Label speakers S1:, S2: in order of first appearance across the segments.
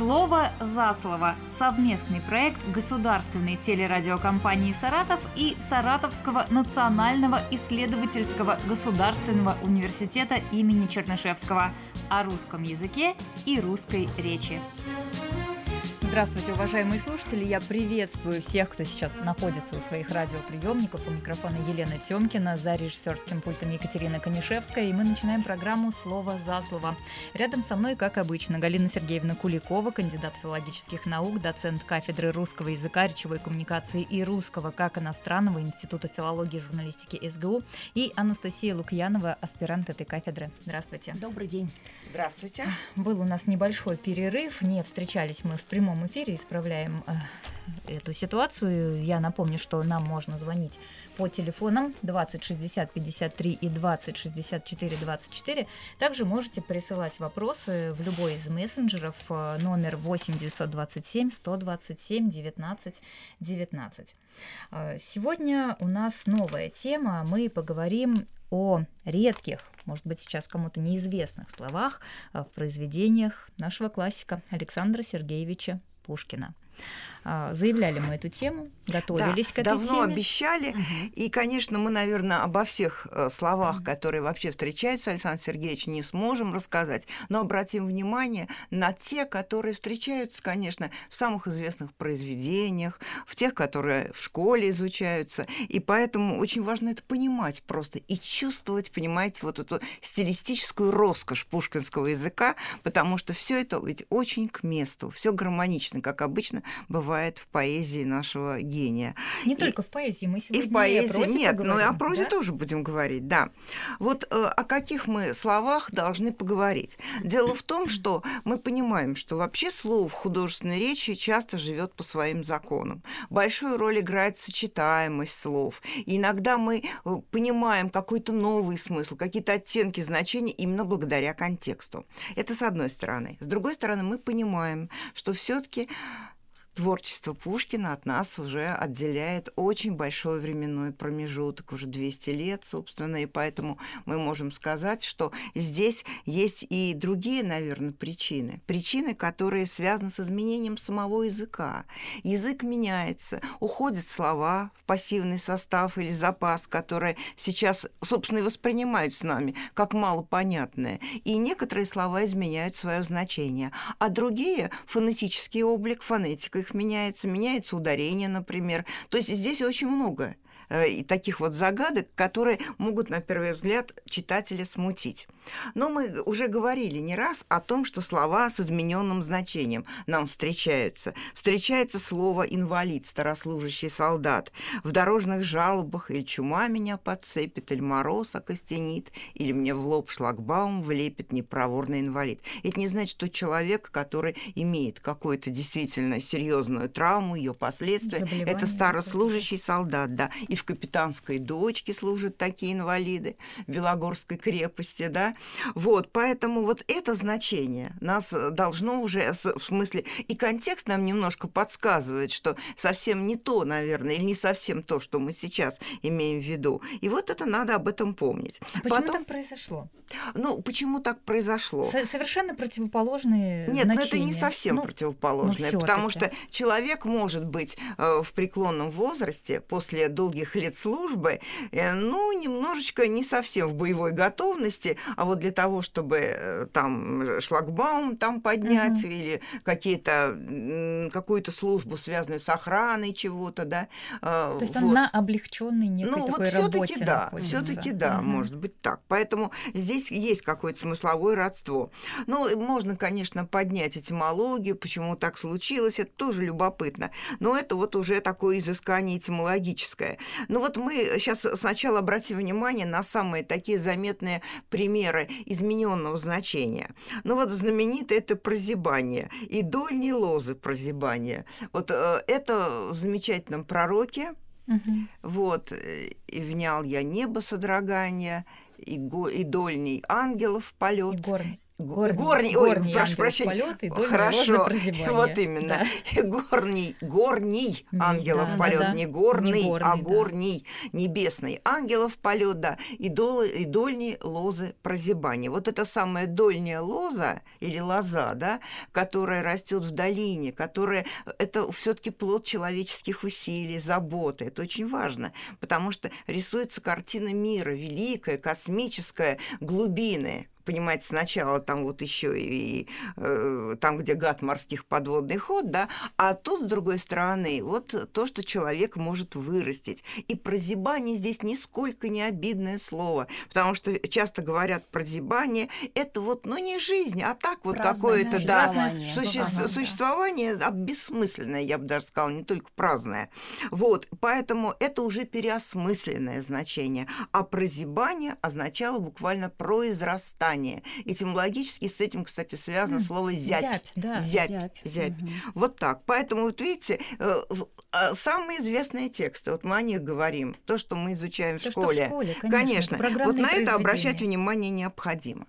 S1: Слово за слово. Совместный проект государственной телерадиокомпании «Саратов» и Саратовского национального исследовательского государственного университета имени Чернышевского о русском языке и русской речи. Здравствуйте, уважаемые слушатели! Я приветствую всех, кто сейчас находится у своих радиоприемников. У микрофона Елена Тёмкина, за режиссерским пультом Екатерина Конишевская. И мы начинаем программу «Слово за слово». Рядом со мной, как обычно, Галина Сергеевна Куликова, кандидат филологических наук, доцент кафедры русского языка, речевой коммуникации и русского как иностранного Института филологии и журналистики СГУ и Анастасия Лукьянова, аспирант этой кафедры. Здравствуйте.
S2: Добрый день.
S3: Здравствуйте.
S1: Был у нас небольшой перерыв, не встречались мы в прямом прямом эфире исправляем э, эту ситуацию. Я напомню, что нам можно звонить по телефонам 20 60 53 и 20 64 24. Также можете присылать вопросы в любой из мессенджеров э, номер 8 927 127 19 19. Сегодня у нас новая тема. Мы поговорим о редких, может быть, сейчас кому-то неизвестных словах э, в произведениях нашего классика Александра Сергеевича Пушкина. А, заявляли мы эту тему, готовились
S3: да,
S1: к этой
S3: давно
S1: теме.
S3: Давно обещали. Угу. И, конечно, мы, наверное, обо всех э, словах, угу. которые вообще встречаются, Александр Сергеевич, не сможем рассказать, но обратим внимание на те, которые встречаются, конечно, в самых известных произведениях, в тех, которые в школе изучаются. И поэтому очень важно это понимать просто и чувствовать, понимаете, вот эту стилистическую роскошь пушкинского языка, потому что все это ведь очень к месту, все гармонично, как обычно бывает в поэзии нашего гения.
S1: Не и, только в поэзии, мы сегодня
S3: и в поэзии,
S1: и о прозе
S3: нет,
S1: поговорим,
S3: ну и о прозе
S1: да?
S3: тоже будем говорить, да. Вот э, о каких мы словах должны поговорить? Дело в том, что мы понимаем, что вообще слово в художественной речи часто живет по своим законам. Большую роль играет сочетаемость слов. И иногда мы э, понимаем какой-то новый смысл, какие-то оттенки значения именно благодаря контексту. Это с одной стороны. С другой стороны, мы понимаем, что все-таки творчество Пушкина от нас уже отделяет очень большой временной промежуток, уже 200 лет, собственно, и поэтому мы можем сказать, что здесь есть и другие, наверное, причины. Причины, которые связаны с изменением самого языка. Язык меняется, уходят слова в пассивный состав или запас, которые сейчас, собственно, и воспринимают с нами как малопонятные. И некоторые слова изменяют свое значение, а другие – фонетический облик, фонетика их меняется, меняется ударение, например. То есть здесь очень много и таких вот загадок, которые могут, на первый взгляд, читателя смутить. Но мы уже говорили не раз о том, что слова с измененным значением нам встречаются. Встречается слово «инвалид», «старослужащий солдат». В дорожных жалобах или чума меня подцепит, или мороз окостенит, или мне в лоб шлагбаум влепит непроворный инвалид. Это не значит, что человек, который имеет какую-то действительно серьезную травму, ее последствия, это старослужащий солдат, да. И в капитанской дочке служат такие инвалиды, в Белогорской крепости, да. Вот, поэтому вот это значение нас должно уже, в смысле, и контекст нам немножко подсказывает, что совсем не то, наверное, или не совсем то, что мы сейчас имеем в виду. И вот это надо об этом помнить.
S1: Почему Потом, так произошло?
S3: Ну, почему так произошло?
S1: С совершенно противоположные
S3: Нет,
S1: значения.
S3: ну это не совсем ну, противоположное, ну, потому что человек может быть э, в преклонном возрасте после долгих нескольких лет службы, э, ну, немножечко не совсем в боевой готовности, а вот для того, чтобы э, там шлагбаум там поднять угу. или какие-то какую-то службу, связанную с охраной чего-то, да.
S1: Э, То есть вот. он на облегченной некой
S3: ну,
S1: такой
S3: вот
S1: все-таки
S3: да, все-таки да, угу. может быть так. Поэтому здесь есть какое-то смысловое родство. Ну, можно, конечно, поднять этимологию, почему так случилось, это тоже любопытно. Но это вот уже такое изыскание этимологическое. Ну вот мы сейчас сначала обратим внимание на самые такие заметные примеры измененного значения. Ну вот знаменитое это прозябание и дольние лозы прозябания. Вот э, это в замечательном пророке, Угу. Вот, э, и внял я небо содрогания, и, го, и дольний ангелов полет.
S1: И, гор, Горний, горний, горний ой, прошу прощения. Полет,
S3: Хорошо, вот именно. Да. Горний, горний ангелов да, полет, да, не горный, не горный а горний, да. небесный ангелов полет, да, и, дол, и дольней лозы прозябания. Вот это самая дольняя лоза или лоза, да, которая растет в долине, которая это все-таки плод человеческих усилий, заботы. Это очень важно, потому что рисуется картина мира великая, космическая, глубины понимаете, сначала там вот еще и, и э, там, где гад морских подводный ход, да, а тут, с другой стороны, вот то, что человек может вырастить. И прозябание здесь нисколько не обидное слово, потому что часто говорят прозябание, это вот, ну, не жизнь, а так вот какое-то, да, суще- ага, существование да. бессмысленное, я бы даже сказала, не только праздное. Вот, поэтому это уже переосмысленное значение, а прозябание означало буквально произрастание название. Этимологически с этим, кстати, связано mm. слово зябь. Зябь, да. Зябь. Зябь. зябь. Угу. Вот так. Поэтому, вот видите, э, а, самые известные тексты, вот мы о них говорим, то, что мы изучаем то, в школе. в школе, конечно. конечно. Вот на это обращать внимание необходимо.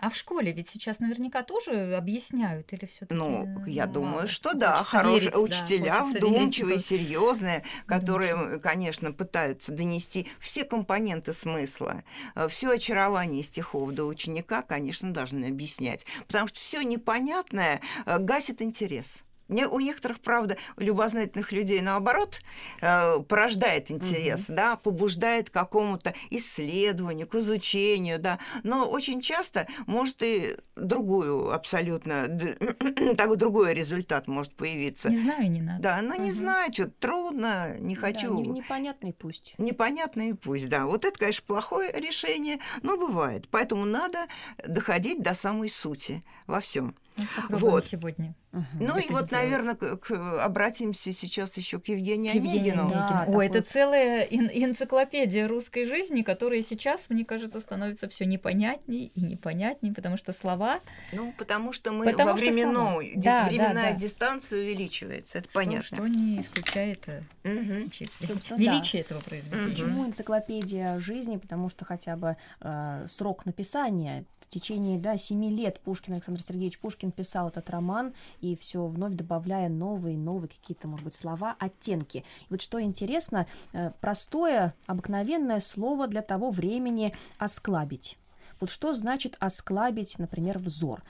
S1: А в школе ведь сейчас наверняка тоже объясняют или все
S3: Ну, я ну, думаю, что да. Хорошие учителя, да, вдумчивые, верить, серьезные, которые, вдумчивые. конечно, пытаются донести все компоненты смысла, э, все очарование стихов до ученика, конечно, должны объяснять. Потому что все непонятное э, гасит интерес. Не, у некоторых, правда, любознательных людей, наоборот, э, порождает интерес, угу. да, побуждает к какому-то исследованию, к изучению, да, но очень часто может и другую абсолютно, такой другой результат может появиться.
S1: Не знаю, не надо.
S3: Да, но не знаю, что трудно, не хочу. Да,
S2: непонятный пусть.
S3: Непонятный пусть, да. Вот это, конечно, плохое решение, но бывает. Поэтому надо доходить до самой сути во всем.
S1: Ну, вот. сегодня.
S3: Угу, ну и вот, сделать. наверное, к, к, обратимся сейчас еще к Евгению к Онегину.
S1: Да, Ой, это целая эн- энциклопедия русской жизни, которая сейчас, мне кажется, становится все непонятней и непонятней, потому что слова.
S3: Ну, потому что мы потому во временную, ди- да, временная да, да. дистанция увеличивается, это понятно.
S1: Что, что не исключает угу. вообще, величие да. этого произведения.
S2: Почему энциклопедия жизни? Потому что хотя бы э, срок написания течение да, семи лет Пушкин, Александр Сергеевич Пушкин писал этот роман, и все вновь добавляя новые, новые какие-то, может быть, слова, оттенки. И вот что интересно, э, простое, обыкновенное слово для того времени «осклабить». Вот что значит осклабить, например, взор?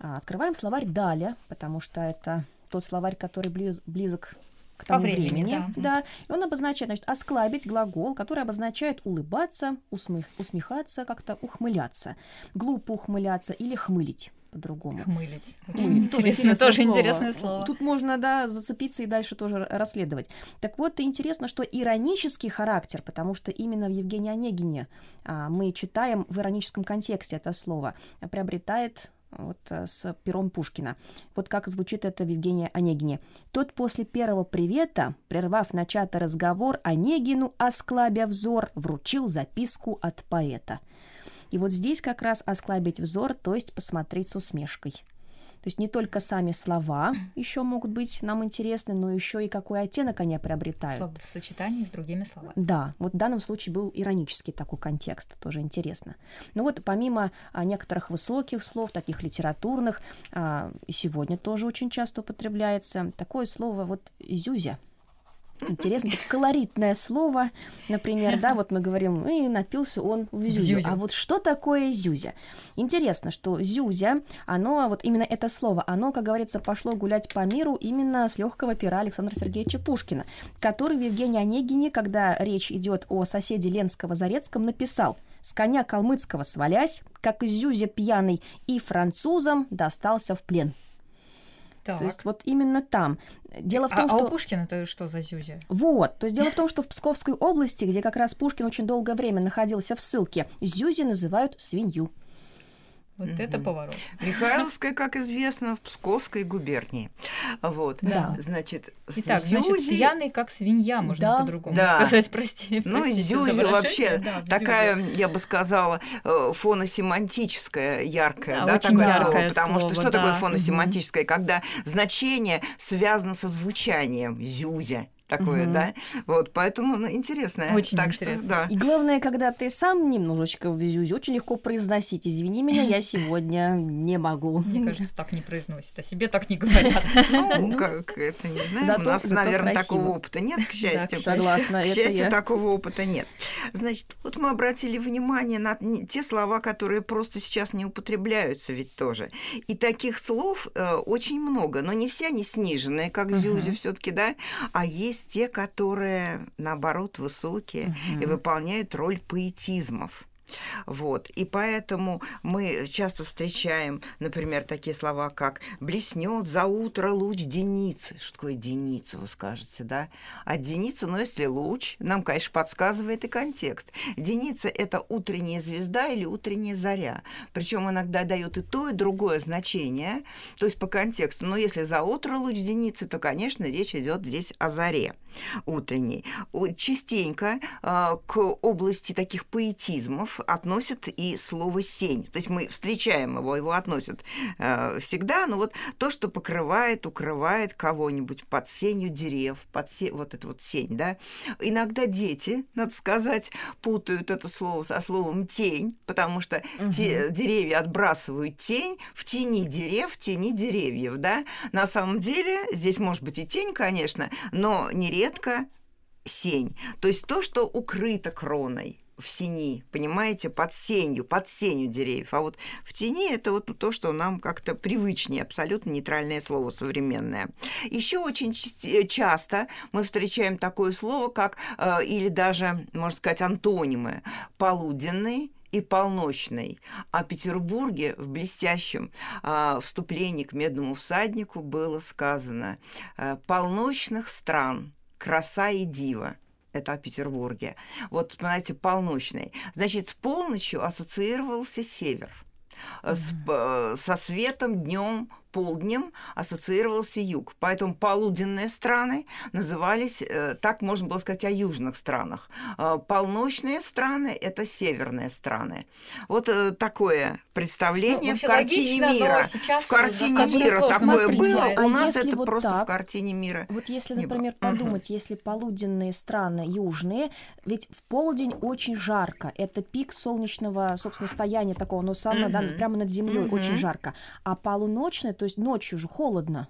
S2: А, открываем словарь Даля, потому что это тот словарь, который близ, близок к тому По времени, времени да. да. И он обозначает, значит, осклабить глагол, который обозначает улыбаться, усмех, усмехаться, как-то ухмыляться, глупо ухмыляться или хмылить по-другому.
S1: Хмылить. Тоже интересное, тоже слово. интересное слово.
S2: Тут можно, да, зацепиться и дальше тоже расследовать. Так вот, интересно, что иронический характер, потому что именно в Евгении Онегине а, мы читаем в ироническом контексте это слово, приобретает вот э, с пером Пушкина. Вот как звучит это в Евгении Онегине. Тот после первого привета, прервав начатый разговор, Онегину, осклабя взор, вручил записку от поэта. И вот здесь как раз осклабить взор, то есть посмотреть с усмешкой – то есть не только сами слова еще могут быть нам интересны, но еще и какой оттенок они приобретают.
S1: Слово в сочетании с другими словами.
S2: Да, вот в данном случае был иронический такой контекст, тоже интересно. Но вот помимо а, некоторых высоких слов, таких литературных, а, и сегодня тоже очень часто употребляется такое слово вот «зюзя». Интересно, колоритное слово, например, да, вот мы говорим, и напился он в зюзю. зюзю. А вот что такое зюзя? Интересно, что зюзя, оно, вот именно это слово, оно, как говорится, пошло гулять по миру именно с легкого пера Александра Сергеевича Пушкина, который в Евгении Онегине, когда речь идет о соседе Ленского Зарецком, написал с коня калмыцкого свалясь, как зюзя пьяный, и французам достался в плен. Так. То есть вот именно там. Дело в том,
S1: а,
S2: что...
S1: А у Пушкина это что за Зюзя?
S2: Вот. То есть дело в том, что в Псковской области, где как раз Пушкин очень долгое время находился в ссылке, Зюзи называют свинью.
S1: Вот угу. это поворот.
S3: Михайловская, как известно, в Псковской губернии. Вот.
S1: Да.
S3: Значит,
S1: Итак, Зюзи... значит, пьяный, как свинья, можно да. по-другому да. сказать, прости.
S3: Ну, Зюзи вообще да, такая, Зюзя. я бы сказала, э, фоносемантическая, яркая, да, да такое яркое слово. Потому слово, что что да. такое фоносемантическое? Угу. Когда значение связано со звучанием Зюзя такое, угу. да. Вот, поэтому ну, интересно.
S1: Очень так интересно. Что, да.
S2: И главное, когда ты сам немножечко в зюзе, очень легко произносить. Извини меня, я сегодня не могу.
S1: Мне кажется, так не произносят, о себе так не говорят.
S3: Ну, как это не знаю. У нас, наверное, такого опыта нет, к счастью.
S2: Согласна.
S3: К счастью, такого опыта нет. Значит, вот мы обратили внимание на те слова, которые просто сейчас не употребляются ведь тоже. И таких слов э, очень много, но не все они сниженные, как зюзи все таки да, а есть есть те, которые, наоборот, высокие угу. и выполняют роль поэтизмов. Вот. И поэтому мы часто встречаем, например, такие слова, как «блеснет за утро луч деницы». Что такое деница, вы скажете, да? А деница, ну, если луч, нам, конечно, подсказывает и контекст. Деница – это утренняя звезда или утренняя заря. Причем иногда дает и то, и другое значение, то есть по контексту. Но если за утро луч деницы, то, конечно, речь идет здесь о заре утренней. Частенько э, к области таких поэтизмов относят и слово «сень». То есть мы встречаем его, его относят э, всегда, но вот то, что покрывает, укрывает кого-нибудь под сенью дерев, под се... вот это вот сень, да. Иногда дети, надо сказать, путают это слово со словом «тень», потому что угу. те, деревья отбрасывают тень в тени дерев, в тени деревьев, да. На самом деле здесь может быть и тень, конечно, но нередко сень. То есть то, что укрыто кроной в сени, понимаете, под сенью, под сенью деревьев. А вот в тени это вот то, что нам как-то привычнее, абсолютно нейтральное слово современное. Еще очень э, часто мы встречаем такое слово, как, э, или даже, можно сказать, антонимы, полуденный, и полночный. О Петербурге в блестящем э, вступлении к «Медному всаднику» было сказано э, «полночных стран, краса и дива» это о Петербурге. Вот, знаете, полночный. Значит, с полночью ассоциировался север. Mm-hmm. С, э, со светом днем полднем ассоциировался юг. Поэтому полуденные страны назывались, э, так можно было сказать о южных странах. Э, полночные страны – это северные страны. Вот э, такое представление ну, в картине логично, мира. В картине мира такое
S2: Смотрите,
S3: было,
S2: а
S3: у нас это
S2: вот
S3: просто
S2: так,
S3: в картине мира.
S2: Вот если, например, подумать, угу. если полуденные страны южные, ведь в полдень очень жарко. Это пик солнечного, собственно, стояния такого, но самое, угу. да, прямо над землей угу. очень жарко. А полуночное, то есть ночью же холодно.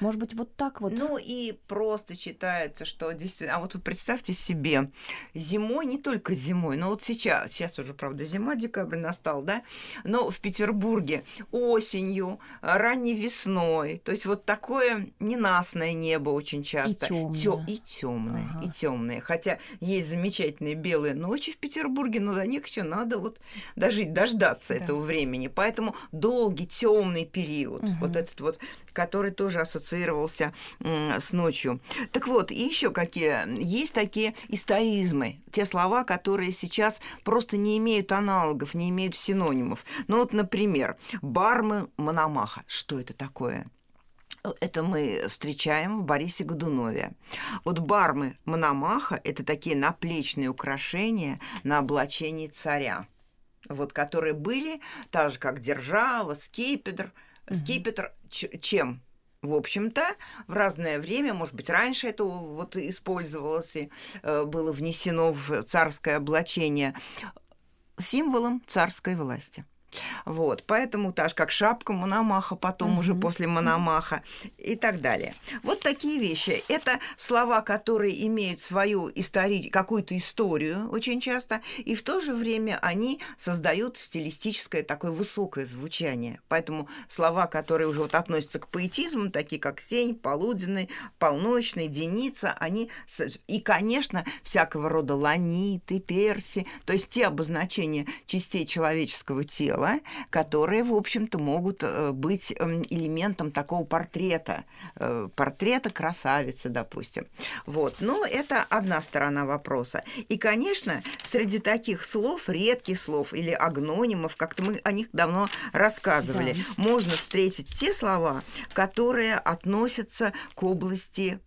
S2: Может быть, вот так вот.
S3: Ну и просто читается, что действительно... А вот вы представьте себе, зимой, не только зимой, но вот сейчас, сейчас уже, правда, зима, декабрь настал, да, но в Петербурге осенью, ранней весной, то есть вот такое ненастное небо очень часто.
S2: И темное.
S3: и темное, ага. и темное. Хотя есть замечательные белые ночи в Петербурге, но до них еще надо вот дожить, дождаться да. этого времени. Поэтому долгий темный период, угу. вот этот вот, который тоже ассоциируется ассоциировался с ночью. Так вот, и еще какие есть такие историзмы, те слова, которые сейчас просто не имеют аналогов, не имеют синонимов. Ну вот, например, бармен Мономаха. Что это такое? Это мы встречаем в Борисе Годунове. Вот бармы Мономаха – это такие наплечные украшения на облачении царя, вот, которые были, так же, как держава, скипетр. Скипетр чем? В общем-то, в разное время, может быть, раньше это вот использовалось и э, было внесено в царское облачение символом царской власти. Вот, поэтому так же, как шапка Мономаха, потом угу. уже после Мономаха и так далее. Вот такие вещи. Это слова, которые имеют свою истори... какую-то историю очень часто, и в то же время они создают стилистическое такое высокое звучание. Поэтому слова, которые уже вот относятся к поэтизму, такие как сень, полуденный, полночный, деница, они... И, конечно, всякого рода ланиты, перси, то есть те обозначения частей человеческого тела, тела, которые, в общем-то, могут э, быть эм, элементом такого портрета, э, портрета красавицы, допустим. Вот. Но это одна сторона вопроса. И, конечно, среди таких слов, редких слов или агнонимов, как-то мы о них давно рассказывали, да. можно встретить те слова, которые относятся к области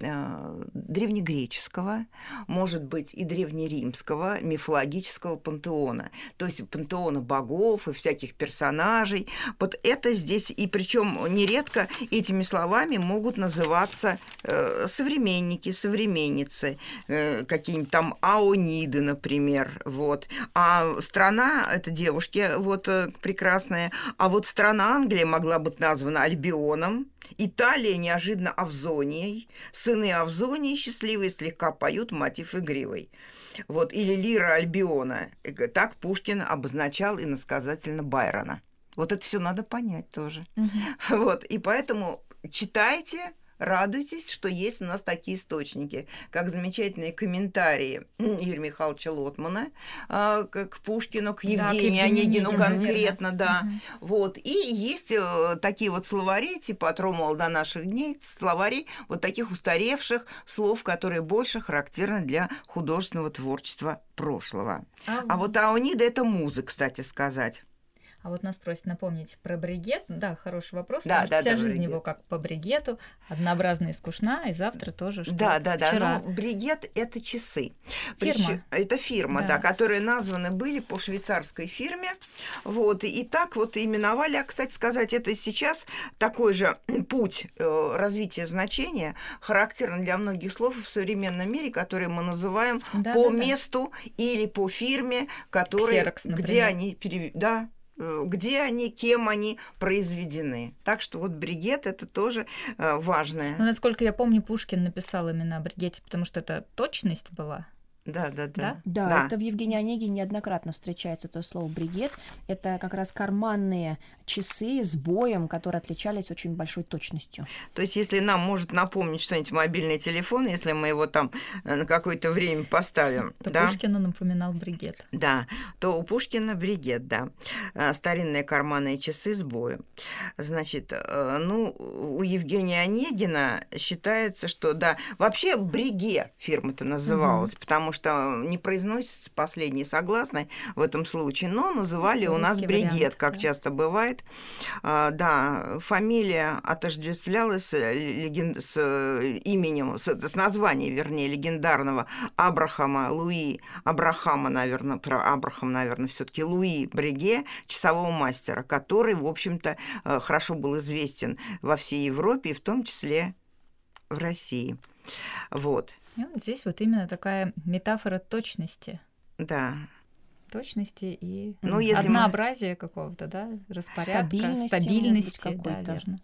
S3: древнегреческого, может быть и древнеримского мифологического пантеона, то есть пантеона богов и всяких персонажей. Вот это здесь, и причем нередко этими словами могут называться э, современники, современницы, э, какие-нибудь там аониды, например, вот. А страна, это девушки, вот э, прекрасная, а вот страна Англия могла быть названа Альбионом, Италия неожиданно Авзонией, сыны Авзонии счастливые слегка поют мотив игривый. Вот, или лира Альбиона. Так Пушкин обозначал иносказательно Байрона. Вот это все надо понять тоже. Угу. Вот, и поэтому читайте, радуйтесь, что есть у нас такие источники, как замечательные комментарии Юрия Михайловича Лотмана э, к Пушкину, к Евгению да, Онегину конкретно, да. Угу. Вот. И есть э, такие вот словари, типа от Ромала до наших дней, словари вот таких устаревших слов, которые больше характерны для художественного творчества прошлого. А, а вот Аонида – это музыка, кстати сказать.
S1: А вот нас просят напомнить про бригет. Да, хороший вопрос. Да, да, вся да, жизнь бригет. его как по бригету, однообразная и скучна, и завтра тоже что
S3: Да, да, да.
S1: Вчера.
S3: Ну, бригет это часы.
S1: Фирма. Причем,
S3: это фирма, да. да, которые названы были по швейцарской фирме. Вот, и так вот именовали. А, кстати сказать, это сейчас такой же путь э, развития значения, характерный для многих слов в современном мире, которые мы называем да, по да, месту да. или по фирме, которые, Xerox, где они перев... да, где они, кем они произведены. Так что вот бригет это тоже э, важное.
S1: Ну, насколько я помню, Пушкин написал именно о бригете, потому что это точность была.
S3: Да, да, да.
S2: Да, да, это в Евгении Онегине неоднократно встречается то слово бригет. Это как раз карманные часы с боем, которые отличались очень большой точностью.
S3: То есть, если нам может напомнить что-нибудь мобильный телефон, если мы его там э, на какое-то время поставим.
S1: То
S3: да?
S1: Пушкину напоминал бригет.
S3: Да, то у Пушкина бригет, да. Э, старинные карманные часы с боем. Значит, э, ну, у Евгения Онегина считается, что, да, вообще бриге фирма-то называлась, угу. потому что не произносится последний согласный в этом случае, но называли у нас бригет, вариант, как да. часто бывает. А, да, фамилия отождествлялась леген... с э, именем, с, с названием, вернее, легендарного Абрахама Луи, Абрахама, наверное, про Абрахам, наверное, все таки Луи Бреге, часового мастера, который, в общем-то, э, хорошо был известен во всей Европе, в том числе в России. Вот.
S1: Здесь вот именно такая метафора точности.
S3: Да
S1: точности и ну, если однообразия мы... какого-то, да, распорядка, стабильности, стабильности да, верно.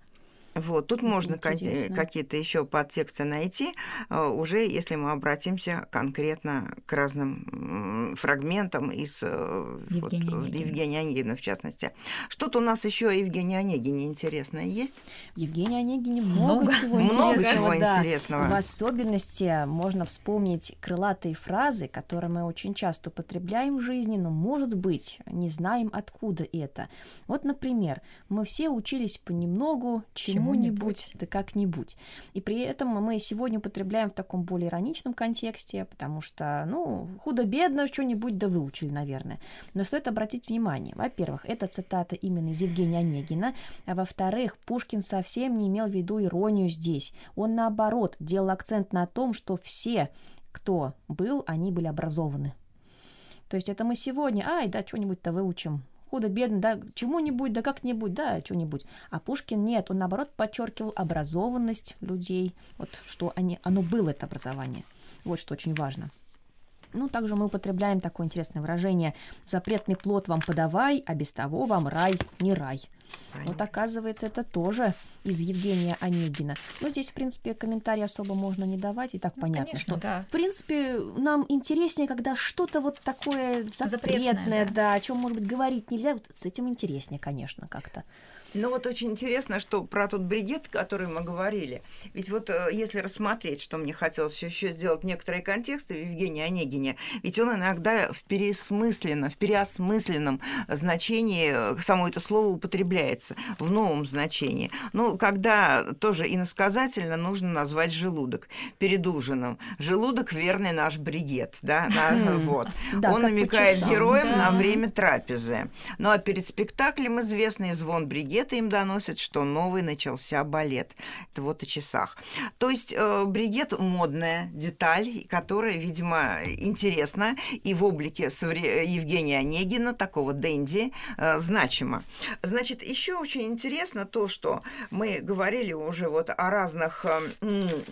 S3: Вот, тут можно Интересно. какие-то еще подтексты найти, а, уже если мы обратимся конкретно к разным фрагментам из э, Евгения, вот, Онегина. Евгения Онегина, в частности. Что-то у нас еще о Евгении Онегине интересное есть?
S2: В Евгении Онегине много, много чего
S3: много
S2: интересного.
S3: Чего
S2: да.
S3: интересного.
S2: В особенности можно вспомнить крылатые фразы, которые мы очень часто употребляем в жизни, но, может быть, не знаем, откуда это. Вот, например, мы все учились понемногу, чему чему-нибудь, да как-нибудь. И при этом мы сегодня употребляем в таком более ироничном контексте, потому что, ну, худо-бедно что-нибудь да выучили, наверное. Но стоит обратить внимание, во-первых, это цитата именно из Евгения Онегина, а во-вторых, Пушкин совсем не имел в виду иронию здесь. Он, наоборот, делал акцент на том, что все, кто был, они были образованы. То есть это мы сегодня, ай, да, что-нибудь-то выучим, худо-бедно, да, чему-нибудь, да как-нибудь, да, что-нибудь. А Пушкин нет, он, наоборот, подчеркивал образованность людей, вот что они, оно было, это образование. Вот что очень важно. Ну, также мы употребляем такое интересное выражение «запретный плод вам подавай, а без того вам рай не рай». Вот оказывается, это тоже из Евгения Онегина. Но здесь, в принципе, комментарий особо можно не давать, и так ну, понятно, конечно, что, да. в принципе, нам интереснее, когда что-то вот такое запретное, запретное да. да, о чем, может быть, говорить нельзя, вот с этим интереснее, конечно, как-то.
S3: Ну вот очень интересно, что про тот бригет, который мы говорили. Ведь вот э, если рассмотреть, что мне хотелось еще сделать некоторые контексты в Евгении Онегине, ведь он иногда в пересмысленном, в переосмысленном значении э, само это слово употребляется, в новом значении. Ну, когда тоже иносказательно нужно назвать желудок перед ужином. Желудок – верный наш бригет, да, вот. Он намекает героям на время трапезы. Ну, а перед спектаклем известный звон бригет газеты им доносят, что новый начался балет. Это вот о часах. То есть э, бригет модная деталь, которая, видимо, интересна и в облике Евгения Онегина, такого дэнди, э, значима. Значит, еще очень интересно то, что мы говорили уже вот о разных э,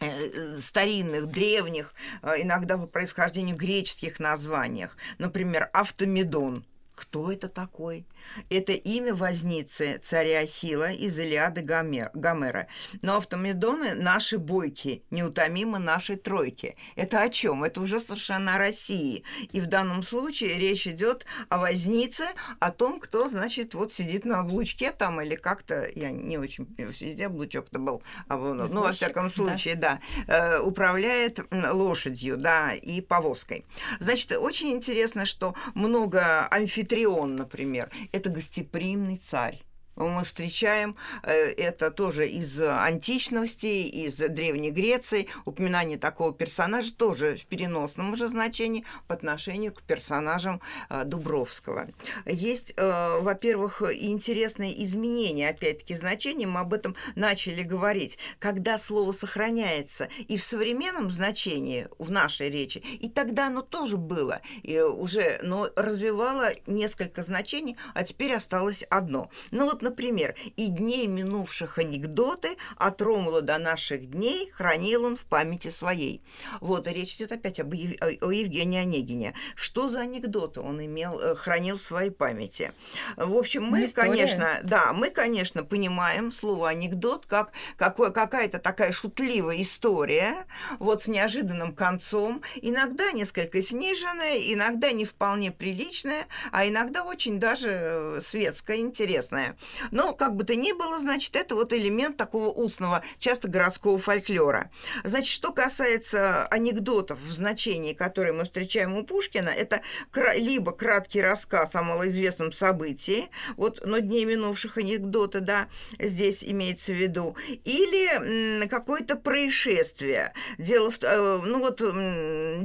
S3: Э, старинных, древних, иногда по происхождению греческих названиях. Например, автомедон. Кто это такой? Это имя возницы царя Ахила из Илиады Гомер, Гомера. Но автомедоны наши бойки, неутомимы нашей тройки. Это о чем? Это уже совершенно о России. И в данном случае речь идет о вознице, о том, кто, значит, вот сидит на облучке там или как-то, я не очень везде облучок-то был, а, ну, во всяком случае, да, да э, управляет лошадью, да, и повозкой. Значит, очень интересно, что много амфитрион, например, это гостеприимный царь мы встречаем э, это тоже из античности, из Древней Греции. Упоминание такого персонажа тоже в переносном уже значении по отношению к персонажам э, Дубровского. Есть, э, во-первых, интересные изменения, опять-таки, значения. Мы об этом начали говорить. Когда слово сохраняется и в современном значении, в нашей речи, и тогда оно тоже было и уже, но развивало несколько значений, а теперь осталось одно. Ну вот, Например, «И дней минувших анекдоты от Ромула до наших дней хранил он в памяти своей». Вот, и речь идет опять об, о Евгении Онегине. Что за анекдоты он имел, э, хранил в своей памяти? В общем, мы, История. конечно, да, мы, конечно, понимаем слово анекдот как какое, какая-то такая шутливая история, вот с неожиданным концом, иногда несколько сниженная, иногда не вполне приличная, а иногда очень даже э, светская, интересная. Но, как бы то ни было, значит, это вот элемент такого устного, часто городского фольклора. Значит, что касается анекдотов в значении, которые мы встречаем у Пушкина, это либо краткий рассказ о малоизвестном событии, вот «Но дней минувших анекдоты», да, здесь имеется в виду, или какое-то происшествие. Дело в, э, ну вот,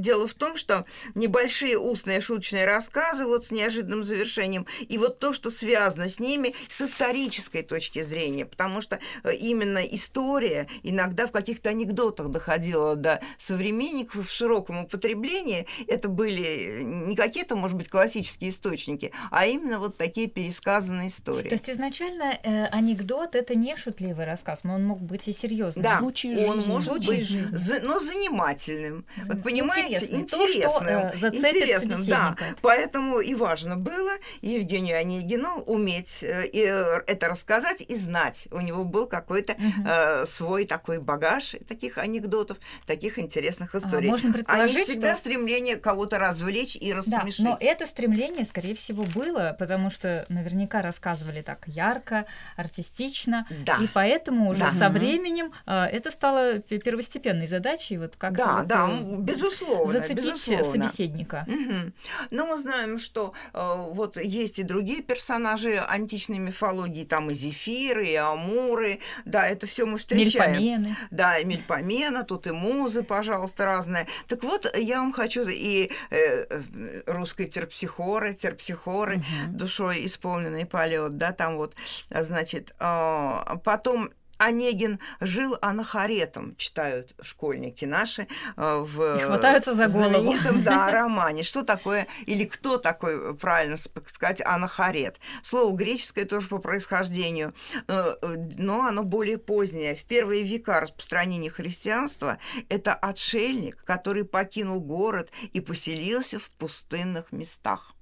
S3: дело в том, что небольшие устные шуточные рассказы вот с неожиданным завершением, и вот то, что связано с ними, состоит исторической точки зрения, потому что э, именно история иногда в каких-то анекдотах доходила до современников в широком употреблении. Это были не какие-то, может быть, классические источники, а именно вот такие пересказанные истории.
S1: То есть изначально э, анекдот это не шутливый рассказ, но он мог быть и серьезным.
S3: Да, случай он жизни. может случай быть, жизни. За, но занимательным. Вот понимаете, интересным. То, что, э, интересным, да. Поэтому и важно было Евгению Онегину уметь э, это рассказать и знать. У него был какой-то угу. э, свой такой багаж таких анекдотов, таких интересных историй. А,
S1: можно предположить,
S3: Они всегда
S1: что...
S3: стремление кого-то развлечь и рассмешить.
S1: Да, но это стремление, скорее всего, было, потому что наверняка рассказывали так ярко, артистично,
S3: да.
S1: и поэтому уже да. со временем э, это стало первостепенной задачей, вот как
S3: да,
S1: вот,
S3: да, безусловно,
S1: зацепить
S3: безусловно.
S1: собеседника.
S3: Угу. Но мы знаем, что э, вот есть и другие персонажи античной мифологии, мифологии там и зефиры, и амуры, да, это все мы встречаем.
S1: Мельпомены.
S3: Да, и мельпомена, тут и музы, пожалуйста, разные. Так вот, я вам хочу и э, русской терпсихоры, терпсихоры, угу. душой исполненный полет, да, там вот, значит, э, потом Онегин жил анахаретом, читают школьники наши э, в
S1: И хватаются за голову.
S3: знаменитом да, романе. Что такое, или кто такой, правильно сказать, анахарет? Слово греческое тоже по происхождению, э, но оно более позднее. В первые века распространения христианства это отшельник, который покинул город и поселился в пустынных местах.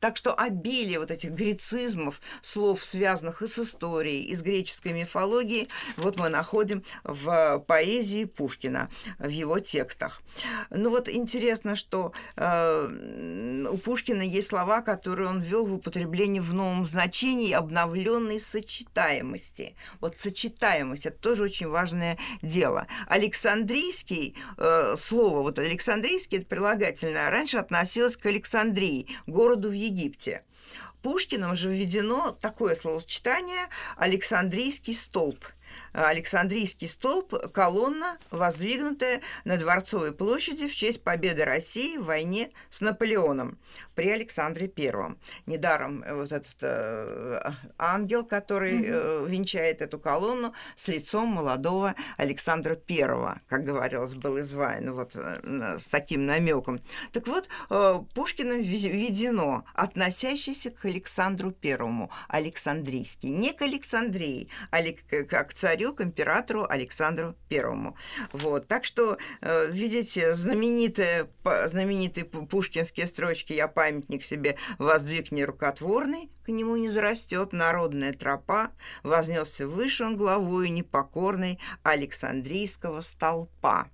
S3: Так что обилие вот этих грецизмов, слов, связанных и с историей, и с греческой мифологией, вот мы находим в поэзии Пушкина, в его текстах. Ну вот интересно, что э, у Пушкина есть слова, которые он ввел в употребление в новом значении обновленной сочетаемости. Вот сочетаемость – это тоже очень важное дело. Александрийский э, слово, вот Александрийский – это прилагательное, раньше относилось к Александрии, городу в Египте. Пушкиным же введено такое словосочетание «Александрийский столб». Александрийский столб – колонна, воздвигнутая на Дворцовой площади в честь победы России в войне с Наполеоном при Александре Первом. Недаром э, вот этот э, ангел, который э, венчает эту колонну с лицом молодого Александра Первого, как говорилось, был изваян вот э, с таким намеком. Так вот, э, Пушкиным введено относящийся к Александру Первому, Александрийский, не к Александрии, а как царю, к императору Александру Первому. Вот. Так что, э, видите, знаменитые, знаменитые пушкинские строчки «Я памятник себе воздвиг нерукотворный», к нему не зарастет народная тропа, вознесся выше он главою непокорной Александрийского столпа.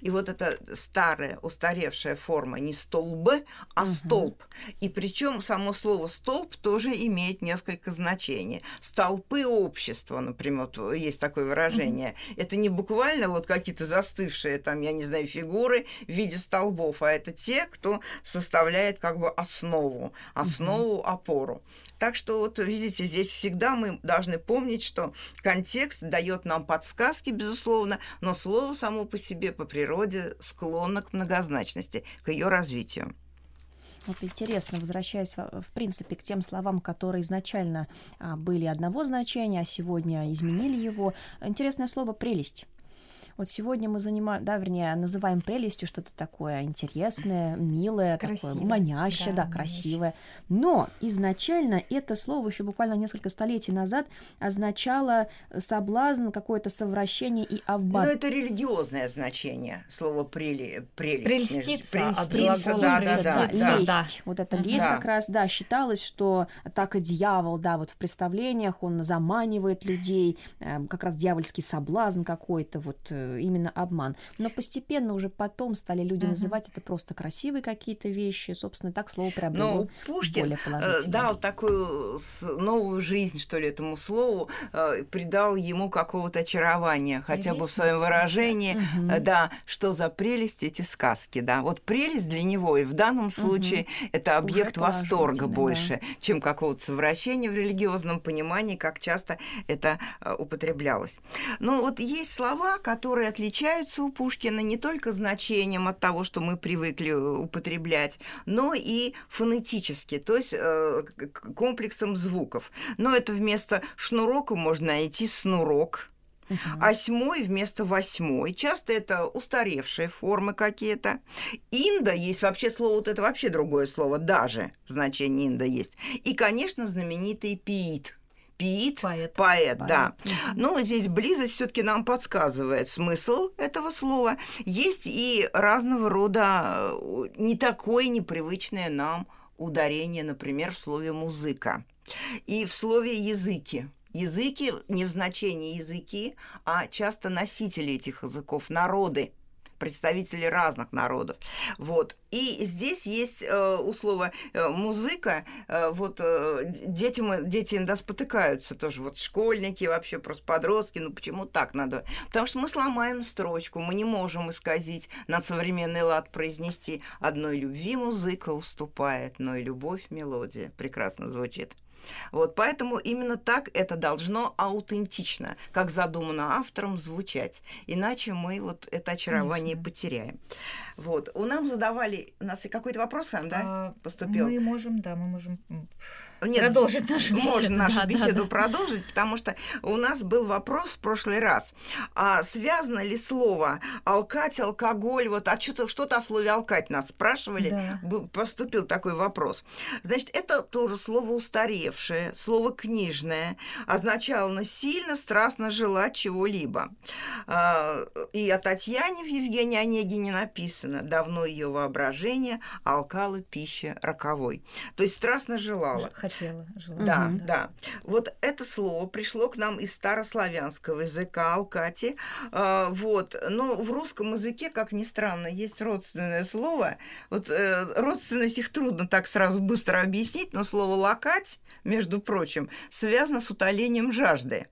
S3: И вот эта старая, устаревшая форма не столбы, а угу. столб. И причем само слово столб тоже имеет несколько значений. Столпы общества, например, вот есть такое выражение. Угу. Это не буквально вот какие-то застывшие там, я не знаю, фигуры в виде столбов, а это те, кто составляет как бы основу, основу, угу. опору. Так что вот видите, здесь всегда мы должны помнить, что контекст дает нам подсказки, безусловно, но слово само по себе по природе склонно к многозначности, к ее развитию.
S2: Вот интересно, возвращаясь, в принципе, к тем словам, которые изначально а, были одного значения, а сегодня изменили его. Интересное слово «прелесть». Вот сегодня мы занимаем, да, вернее, называем прелестью что-то такое интересное, милое, красивое. такое манящее, да, да красивое. Но изначально это слово еще буквально несколько столетий назад означало соблазн, какое-то совращение и авбат.
S3: Но это религиозное значение слова прели, прелесть.
S1: Прельститься.
S3: Прельститься, да, да, да,
S2: да. Лесть. Вот это лесть да. как раз, да, считалось, что так и дьявол, да, вот в представлениях он заманивает людей, э, как раз дьявольский соблазн какой-то, вот э, именно обман. Но постепенно уже потом стали люди uh-huh. называть это просто красивые какие-то вещи. Собственно, так слово приобрело
S3: ну, Пушкин более
S2: положительное.
S3: дал такую новую жизнь, что ли, этому слову, э, придал ему какого-то очарования, хотя бы в своем выражении, uh-huh. да, что за прелесть эти сказки, да. Вот прелесть для него и в данном случае uh-huh. это объект восторга больше, да. чем какого-то совращения в религиозном понимании, как часто это э, употреблялось. Но вот есть слова, которые которые отличаются у Пушкина не только значением от того, что мы привыкли употреблять, но и фонетически, то есть э, комплексом звуков. Но это вместо шнурока можно найти снурок, Uh-huh. Осьмой вместо восьмой. Часто это устаревшие формы какие-то. Инда есть вообще слово, вот это вообще другое слово, даже значение инда есть. И, конечно, знаменитый пиит Пит, поэт, поэт, поэт. да. Но здесь близость все-таки нам подсказывает смысл этого слова. Есть и разного рода э, не такое непривычное нам ударение, например, в слове музыка и в слове языки. Языки не в значении языки, а часто носители этих языков, народы представители разных народов. Вот. И здесь есть э, условно э, музыка. Э, вот э, дети, мы, дети иногда спотыкаются тоже. Вот школьники, вообще просто подростки. Ну почему так надо? Потому что мы сломаем строчку, мы не можем исказить на современный лад произнести «одной любви музыка уступает, но и любовь мелодия». Прекрасно звучит. Вот, поэтому именно так это должно аутентично, как задумано автором, звучать. Иначе мы вот это очарование Конечно. потеряем. Вот. У нас задавали... У нас какой-то вопрос сам, да, а, поступил?
S1: Мы можем, да, мы можем нет, продолжить нашу беседу.
S3: Можно нашу да, беседу да, да. продолжить, потому что у нас был вопрос в прошлый раз. А связано ли слово алкать, алкоголь? Вот, а что-то, что-то о слове алкать нас спрашивали. Да. Поступил такой вопрос. Значит, это тоже слово устаревшее, слово книжное, означало сильно, страстно желать чего-либо. А, и о Татьяне в Евгении Онегине написано «Давно ее воображение алкало пища роковой». То есть страстно желала
S1: хотела,
S3: желала. Да, угу. да. Вот это слово пришло к нам из старославянского языка алкати. А, вот. Но в русском языке, как ни странно, есть родственное слово. Вот э, родственность их трудно так сразу быстро объяснить, но слово лакать, между прочим, связано с утолением жажды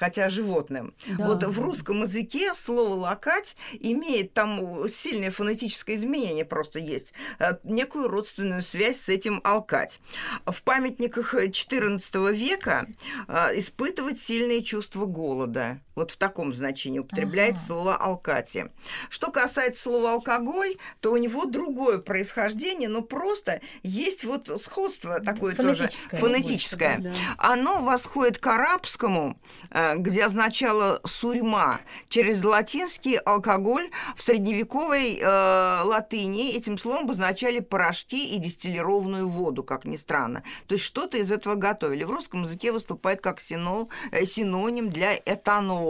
S3: хотя животным. Да. Вот в русском языке слово «лакать» имеет там сильное фонетическое изменение просто есть, э, некую родственную связь с этим «алкать». В памятниках XIV века э, испытывать сильные чувства голода. Вот в таком значении употребляется ага. слово алкати. Что касается слова алкоголь, то у него другое происхождение, но просто есть вот сходство такое фонетическое, тоже фонетическое. Да, да. Оно восходит к арабскому, э, где означало сурьма. Через латинский алкоголь в средневековой э, латыни этим словом обозначали порошки и дистиллированную воду, как ни странно. То есть что-то из этого готовили. В русском языке выступает как синол, э, синоним для этанола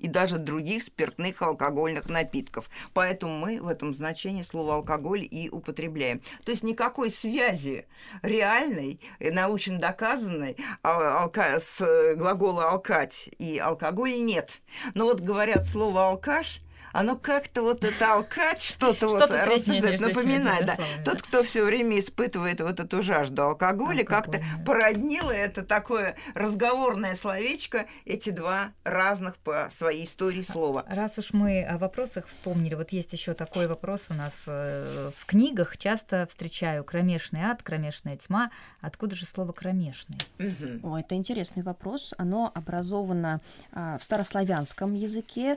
S3: и даже других спиртных алкогольных напитков. Поэтому мы в этом значении слово алкоголь и употребляем. То есть никакой связи реальной, научно доказанной а, с глагола алкать и алкоголь нет. Но вот говорят слово алкаш – оно как-то вот это алкать, что-то вот рассуждать, напоминает. Да. Тот, кто все время испытывает вот эту жажду алкоголя, как-то породнило это такое разговорное словечко, эти два разных по своей истории слова.
S1: Раз уж мы о вопросах вспомнили, вот есть еще такой вопрос у нас э, в книгах. Часто встречаю кромешный ад, кромешная тьма. Откуда же слово кромешный?
S2: Угу. О, это интересный вопрос. Оно образовано а, в старославянском языке,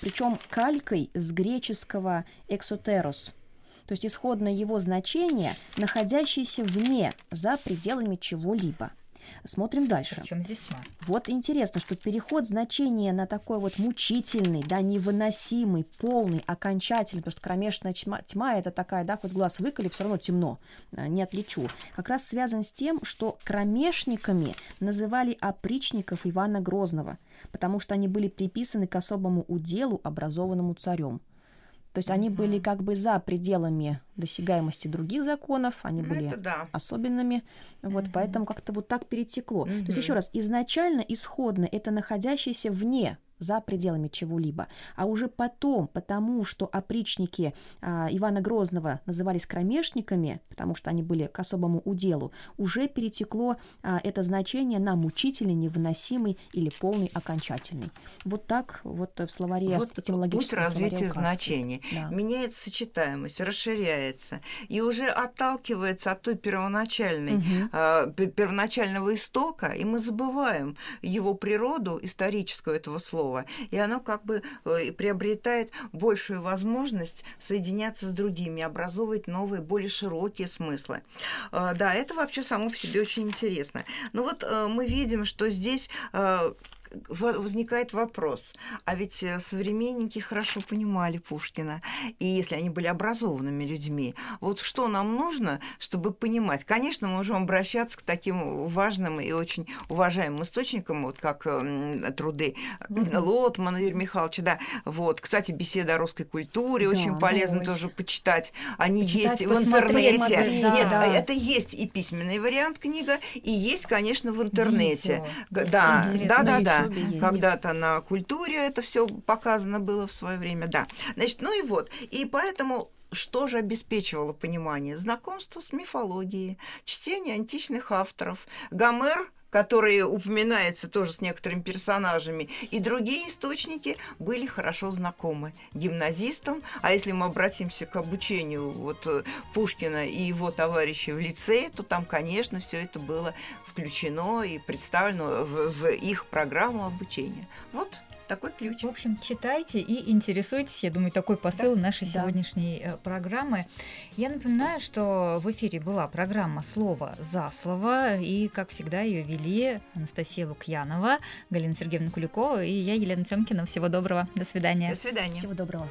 S2: причем калькой с греческого «эксотерос», то есть исходное его значение, находящееся вне, за пределами чего-либо. Смотрим дальше.
S1: Причем здесь тьма?
S2: Вот интересно, что переход значения на такой вот мучительный, да, невыносимый, полный, окончательный, потому что кромешная тьма, тьма это такая, да, хоть глаз выколи, все равно темно, а, не отличу. Как раз связан с тем, что кромешниками называли опричников Ивана Грозного, потому что они были приписаны к особому уделу, образованному царем. То есть они были как бы за пределами досягаемости других законов, они ну, были да. особенными, вот mm поэтому как-то вот так перетекло. mm То есть еще раз, изначально, исходно это находящееся вне за пределами чего-либо. А уже потом, потому что опричники а, Ивана Грозного назывались кромешниками, потому что они были к особому уделу, уже перетекло а, это значение на мучительный, невыносимый или полный, окончательный. Вот так вот в словаре вот этимологическом
S3: путь развития значений. Да. Меняется сочетаемость, расширяется и уже отталкивается от той первоначальной, угу. а, первоначального истока, и мы забываем его природу историческую этого слова, слова, и оно как бы э, приобретает большую возможность соединяться с другими, образовывать новые, более широкие смыслы. Э, да, это вообще само по себе очень интересно. Но вот э, мы видим, что здесь возникает вопрос, а ведь э, современники хорошо понимали Пушкина, и если они были образованными людьми, вот что нам нужно, чтобы понимать? Конечно, мы можем обращаться к таким важным и очень уважаемым источникам, вот как труды Лотмана Юрия Михайловича, да, вот, кстати, беседа о русской культуре да, очень полезно ой. тоже почитать, они почитать, есть в интернете, смотреть, да. нет, да. это есть и письменный вариант книга, и есть, конечно, в интернете, Видео. да, да, да, да, когда-то на культуре это все показано было в свое время, да. Значит, ну и вот. И поэтому что же обеспечивало понимание? Знакомство с мифологией, чтение античных авторов. Гомер который упоминается тоже с некоторыми персонажами, и другие источники были хорошо знакомы гимназистам. А если мы обратимся к обучению вот э, Пушкина и его товарищей в лицее, то там, конечно, все это было включено и представлено в, в их программу обучения. Вот такой ключ.
S1: В общем, читайте и интересуйтесь. Я думаю, такой посыл да, нашей да. сегодняшней э, программы. Я напоминаю, что в эфире была программа «Слово за слово», и, как всегда, ее вели Анастасия Лукьянова, Галина Сергеевна Куликова и я, Елена Тёмкина. Всего доброго. До свидания.
S3: До свидания.
S2: Всего доброго.